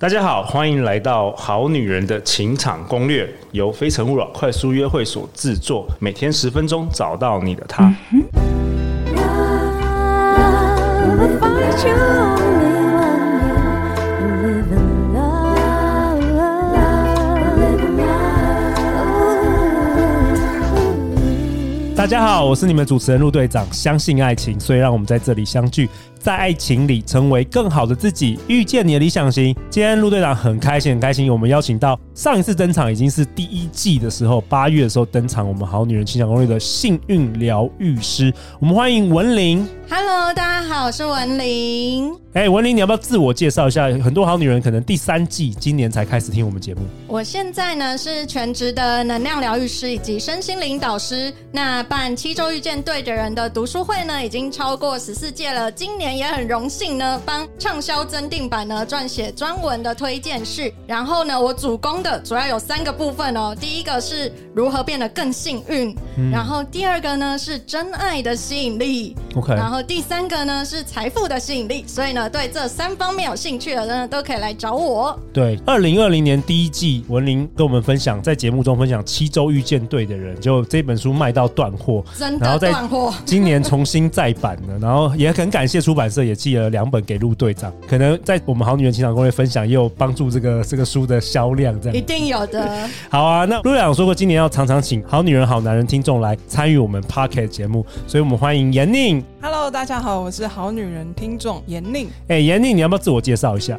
大家好，欢迎来到《好女人的情场攻略》，由非诚勿扰快速约会所制作，每天十分钟，找到你的他。大家好，我是你们主持人陆队长。相信爱情，所以让我们在这里相聚。在爱情里成为更好的自己，遇见你的理想型。今天陆队长很开心，很开心，我们邀请到上一次登场已经是第一季的时候，八月的时候登场，我们好女人情场攻略的幸运疗愈师，我们欢迎文玲。Hello，大家好，我是文玲。哎、欸，文玲，你要不要自我介绍一下？很多好女人可能第三季今年才开始听我们节目。我现在呢是全职的能量疗愈师以及身心灵导师。那办七周遇见对的人的读书会呢，已经超过十四届了。今年也很荣幸呢，帮畅销增订版呢撰写专文的推荐序。然后呢，我主攻的主要有三个部分哦。第一个是如何变得更幸运，嗯、然后第二个呢是真爱的吸引力。OK，然后。第三个呢是财富的吸引力，所以呢，对这三方面有兴趣的人呢，都可以来找我。对，二零二零年第一季，文玲跟我们分享，在节目中分享七周遇见对的人，就这本书卖到断货，真的断货。今年重新再版了，然后也很感谢出版社也寄了两本给陆队长，可能在我们好女人情场攻略分享也有帮助这个这个书的销量，这样一定有的。好啊，那陆队长说过，今年要常常请好女人好男人听众来参与我们 Pocket 节目，所以我们欢迎严宁。Hello，大家好，我是好女人听众严宁。哎、欸，妍宁，你要不要自我介绍一下？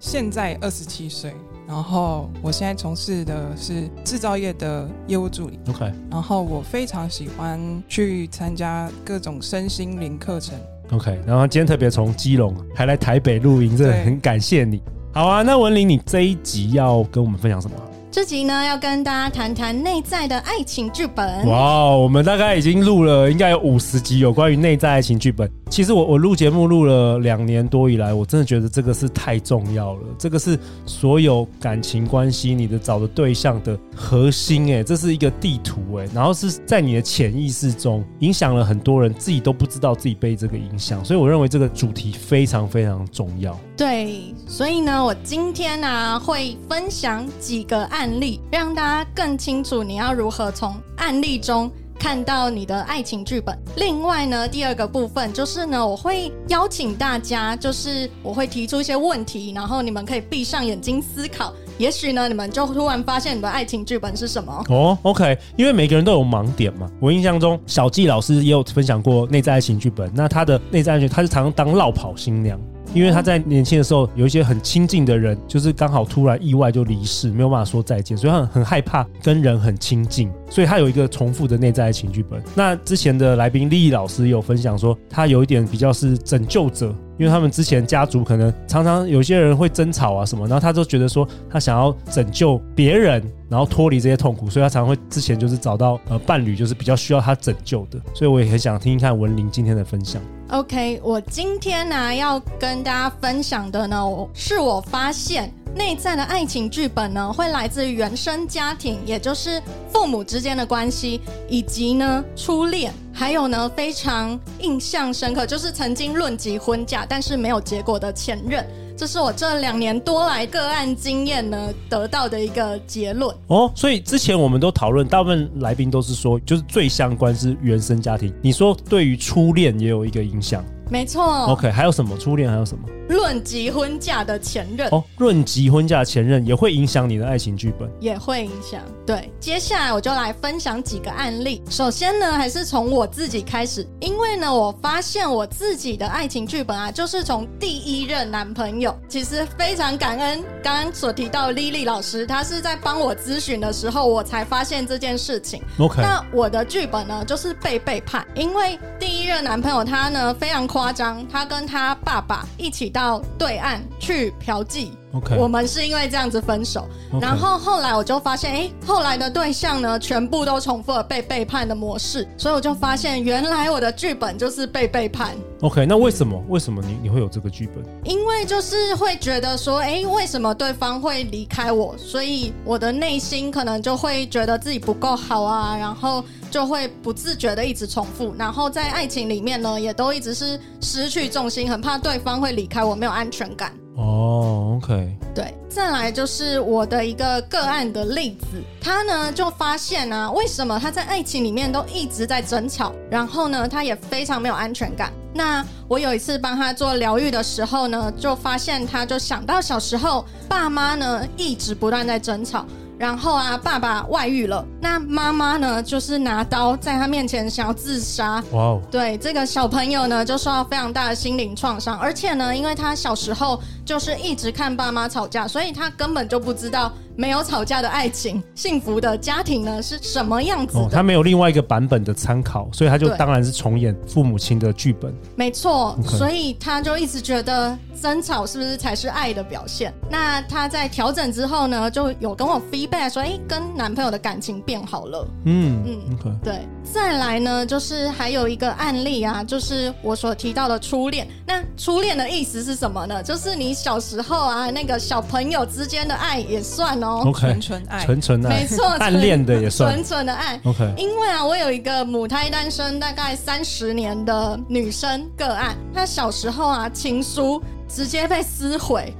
现在二十七岁，然后我现在从事的是制造业的业务助理。OK，然后我非常喜欢去参加各种身心灵课程。OK，然后今天特别从基隆还来台北录音，真的很感谢你。好啊，那文玲，你这一集要跟我们分享什么？这集呢，要跟大家谈谈内在的爱情剧本。哇，我们大概已经录了，应该有五十集有关于内在爱情剧本。其实我我录节目录了两年多以来，我真的觉得这个是太重要了。这个是所有感情关系你的找的对象的核心，哎，这是一个地图，哎，然后是在你的潜意识中影响了很多人，自己都不知道自己被这个影响。所以我认为这个主题非常非常重要。对，所以呢，我今天呢、啊、会分享几个。案例让大家更清楚你要如何从案例中看到你的爱情剧本。另外呢，第二个部分就是呢，我会邀请大家，就是我会提出一些问题，然后你们可以闭上眼睛思考。也许呢，你们就突然发现你的爱情剧本是什么。哦，OK，因为每个人都有盲点嘛。我印象中，小纪老师也有分享过内在爱情剧本。那他的内在爱情，他是常常当落跑新娘。因为他在年轻的时候有一些很亲近的人，就是刚好突然意外就离世，没有办法说再见，所以他很害怕跟人很亲近，所以他有一个重复的内在爱情剧本。那之前的来宾莉莉老师有分享说，他有一点比较是拯救者。因为他们之前家族可能常常有些人会争吵啊什么，然后他就觉得说他想要拯救别人，然后脱离这些痛苦，所以他常常会之前就是找到呃伴侣，就是比较需要他拯救的。所以我也很想听一看文林今天的分享。OK，我今天呢要跟大家分享的呢，是我发现内在的爱情剧本呢会来自于原生家庭，也就是父母之间的关系，以及呢初恋。还有呢，非常印象深刻，就是曾经论及婚嫁但是没有结果的前任，这是我这两年多来个案经验呢得到的一个结论。哦，所以之前我们都讨论，大部分来宾都是说，就是最相关是原生家庭。你说对于初恋也有一个影响？没错。OK，还有什么？初恋还有什么？论及婚嫁的前任哦，论及婚嫁前任也会影响你的爱情剧本，也会影响。对，接下来我就来分享几个案例。首先呢，还是从我自己开始，因为呢，我发现我自己的爱情剧本啊，就是从第一任男朋友。其实非常感恩刚刚所提到的莉莉老师，她是在帮我咨询的时候，我才发现这件事情。OK，那我的剧本呢，就是被背叛，因为第一任男朋友他呢非常夸张，他跟他爸爸一起到。对岸去嫖妓。Okay. 我们是因为这样子分手.然后后来我就发现，哎，后来的对象呢，全部都重复了被背叛的模式，所以我就发现，原来我的剧本就是被背叛。OK，那为什么？为什么你你会有这个剧本？因为就是会觉得说，哎，为什么对方会离开我？所以我的内心可能就会觉得自己不够好啊，然后就会不自觉的一直重复，然后在爱情里面呢，也都一直是失去重心，很怕对方会离开我，没有安全感。哦，OK，对，再来就是我的一个个案的例子，他呢就发现啊，为什么他在爱情里面都一直在争吵，然后呢，他也非常没有安全感。那我有一次帮他做疗愈的时候呢，就发现他就想到小时候爸妈呢一直不断在争吵。然后啊，爸爸外遇了，那妈妈呢，就是拿刀在他面前想要自杀。哇哦！对，这个小朋友呢，就受到非常大的心灵创伤，而且呢，因为他小时候就是一直看爸妈吵架，所以他根本就不知道。没有吵架的爱情，幸福的家庭呢是什么样子的？哦，他没有另外一个版本的参考，所以他就当然是重演父母亲的剧本。没错.所以他就一直觉得争吵是不是才是爱的表现？那他在调整之后呢，就有跟我 feedback 说，哎，跟男朋友的感情变好了。嗯嗯，Okay. 对。再来呢，就是还有一个案例啊，就是我所提到的初恋。那初恋的意思是什么呢？就是你小时候啊，那个小朋友之间的爱也算哦。OK，纯纯爱，纯纯爱，没错，暗恋的也算纯纯的爱。OK，因为啊，我有一个母胎单身大概三十年的女生个案，她小时候啊，情书直接被撕毁。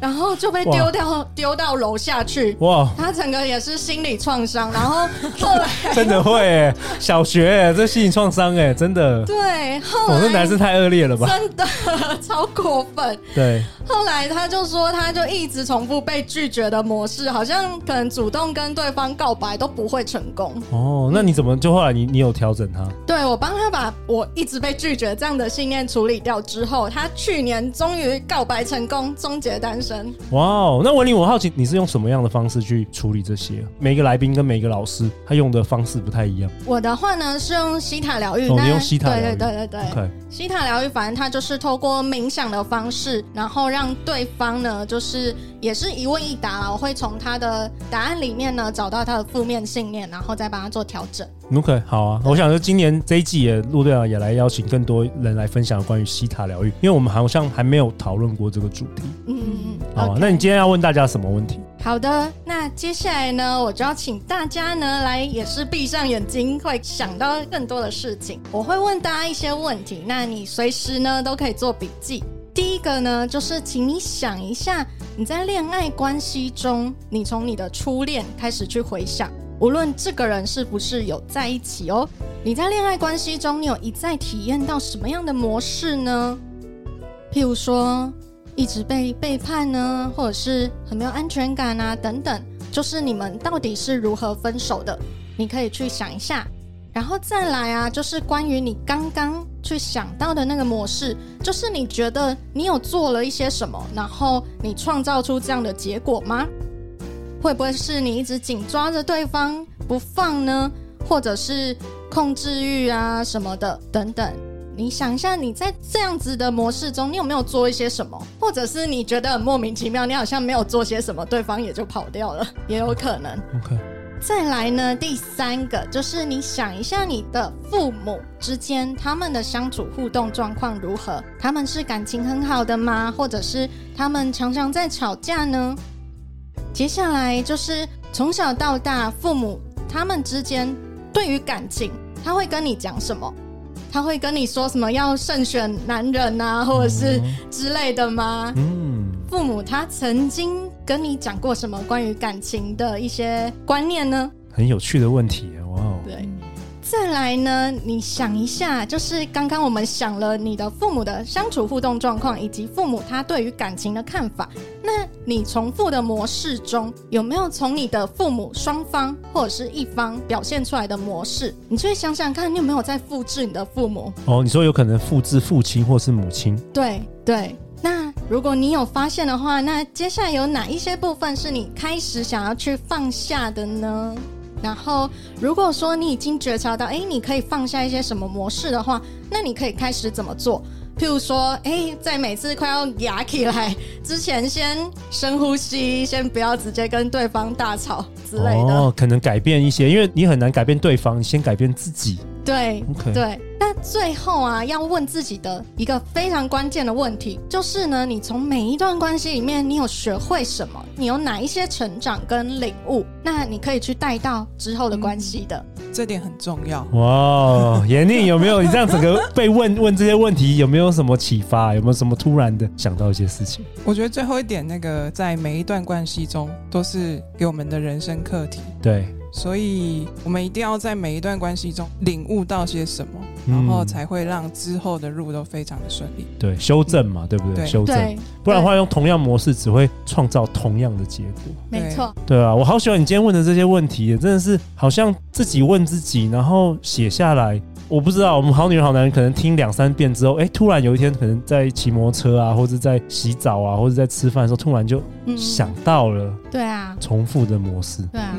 然后就被丢掉，丢到楼下去。哇！他整个也是心理创伤。然后 后来真的会，小学这心理创伤哎，真的。对，后来我这男生太恶劣了吧？真的超过分。对。后来他就说，他就一直重复被拒绝的模式，好像可能主动跟对方告白都不会成功。哦，那你怎么就后来你你有调整他？对，我帮他把我一直被拒绝这样的信念处理掉之后，他去年终于告白成功，终结单身。哇哦，那文玲，我好奇你是用什么样的方式去处理这些？每个来宾跟每个老师他用的方式不太一样。我的话呢是用西塔疗愈，哦，你用西塔疗愈，对对对对对。Okay. 希塔疗愈，反正它就是透过冥想的方式，然后让对方呢，就是也是一问一答啦。我会从他的答案里面呢找到他的负面信念，然后再帮他做调整。OK，好啊。我想说今年这一季也陆队长也来邀请更多人来分享关于西塔疗愈，因为我们好像还没有讨论过这个主题。嗯嗯嗯。好啊，Okay. 那你今天要问大家什么问题？好的，那接下来呢，我就要请大家呢来，也是闭上眼睛，会想到更多的事情。我会问大家一些问题，那你随时呢都可以做笔记。第一个呢，就是请你想一下，你在恋爱关系中，你从你的初恋开始去回想，无论这个人是不是有在一起哦，你在恋爱关系中，你有一再体验到什么样的模式呢？譬如说。一直被背叛呢，或者是很没有安全感啊，等等，就是你们到底是如何分手的？你可以去想一下，然后再来啊，就是关于你刚刚去想到的那个模式，就是你觉得你有做了一些什么，然后你创造出这样的结果吗？会不会是你一直紧抓着对方不放呢？或者是控制欲啊什么的等等？你想一下，你在这样子的模式中，你有没有做一些什么？或者是你觉得很莫名其妙，你好像没有做些什么，对方也就跑掉了，也有可能。OK。再来呢，第三个就是你想一下，你的父母之间他们的相处互动状况如何？他们是感情很好的吗？或者是他们常常在吵架呢？接下来就是从小到大，父母他们之间对于感情，他会跟你讲什么？他会跟你说什么要慎选男人啊，或者是之类的吗？嗯，父母他曾经跟你讲过什么关于感情的一些观念呢？很有趣的问题哇哦，对。再来呢，你想一下，就是刚刚我们想了你的父母的相处互动状况，以及父母他对于感情的看法。那你重复的模式中，有没有从你的父母双方或者是一方表现出来的模式？你去想想看，你有没有在复制你的父母？哦，你说有可能复制父亲或是母亲？对对。那如果你有发现的话，那接下来有哪一些部分是你开始想要去放下的呢？然后，如果说你已经觉察到，哎，你可以放下一些什么模式的话，那你可以开始怎么做？譬如说，哎，在每次快要压起来之前，先深呼吸，先不要直接跟对方大吵之类的。哦，可能改变一些，因为你很难改变对方，你先改变自己。对，Okay. 对。那最后啊，要问自己的一个非常关键的问题，就是呢，你从每一段关系里面，你有学会什么？你有哪一些成长跟领悟？那你可以去带到之后的关系的。嗯这点很重要。哇，严宁有没有你这样整个被问问这些问题，有没有什么启发？有没有什么突然的想到一些事情？我觉得最后一点，那个在每一段关系中都是给我们的人生课题。对。所以，我们一定要在每一段关系中领悟到些什么，然后才会让之后的路都非常的顺利。对，修正嘛，对不对？修正，不然的话用同样模式只会创造同样的结果。没错。对啊，我好喜欢你今天问的这些问题，真的是好像自己问自己，然后写下来。我不知道，我们好女人好男人可能听两三遍之后，哎，突然有一天可能在骑摩托车啊，或者在洗澡啊，或者在吃饭的时候，突然就想到了。对啊。重复的模式。对啊。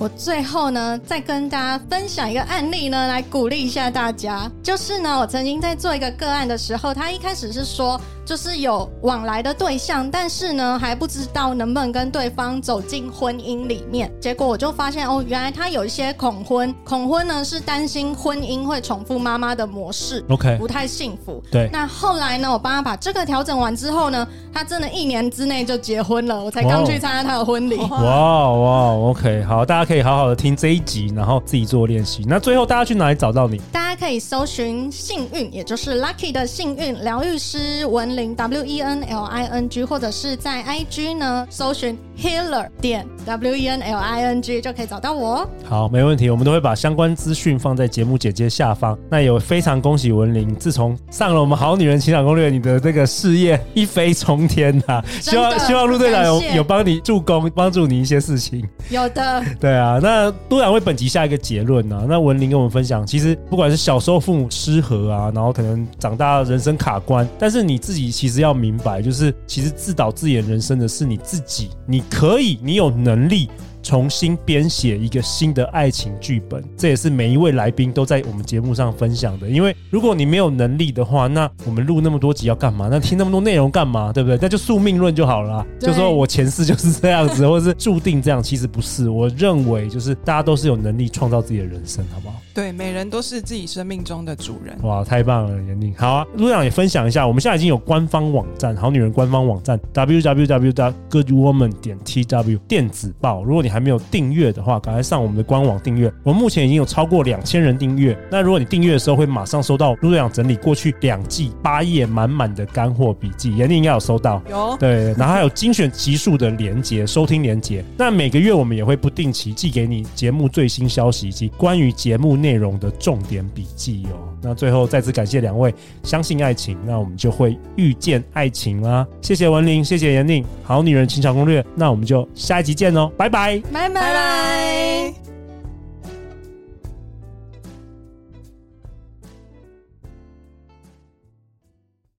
我最后呢，再跟大家分享一个案例呢，来鼓励一下大家。就是呢，我曾经在做一个个案的时候，他一开始是说，就是有往来的对象，但是呢，还不知道能不能跟对方走进婚姻里面。结果我就发现，哦，原来他有一些恐婚，恐婚呢是担心婚姻会重复妈妈的模式，OK，不太幸福。对。那后来呢，我帮他把这个调整完之后呢，他真的一年之内就结婚了。我才刚去参加他的婚礼。哇哇，OK，好，大家。可以好好的听这一集，然后自己做练习。那最后大家去哪里找到你？大家可以搜寻幸运，也就是 Lucky 的幸运疗愈师文玲 W E N L I N G，或者是在 IG 呢搜寻 Healer 点 W E N L I N G 就可以找到我。好，没问题，我们都会把相关资讯放在节目简介下方。那有非常恭喜文玲，自从上了我们好女人情感攻略，你的这个事业一飞冲天呐！希望希望陆队长有有帮你助攻，帮助你一些事情。有的，对。啊，那都想为本集下一个结论呢、啊？那文林跟我们分享，其实不管是小时候父母失和啊，然后可能长大人生卡关，但是你自己其实要明白，就是其实自导自演人生的是你自己，你可以，你有能力。重新编写一个新的爱情剧本，这也是每一位来宾都在我们节目上分享的。因为如果你没有能力的话，那我们录那么多集要干嘛？那听那么多内容干嘛？对不对？那就宿命论就好了，就说我前世就是这样子，或者是注定这样。其实不是，我认为就是大家都是有能力创造自己的人生，好不好？对，每人都是自己生命中的主人。哇，太棒了，严宁。好啊，陆长也分享一下，我们现在已经有官方网站，好女人官方网站 www.goodwoman 点 tw 电子报。如果你还还没有订阅的话，赶快上我们的官网订阅。我们目前已经有超过两千人订阅。那如果你订阅的时候，会马上收到陆队长整理过去两季八页满满的干货笔记，严宁应该有收到。有对，然后还有精选集数的连接，收听连接。那每个月我们也会不定期寄给你节目最新消息以及关于节目内容的重点笔记哦。那最后再次感谢两位，相信爱情，那我们就会遇见爱情啦。谢谢文玲，谢谢严宁，好女人情场攻略。那我们就下一集见哦，拜拜。拜拜。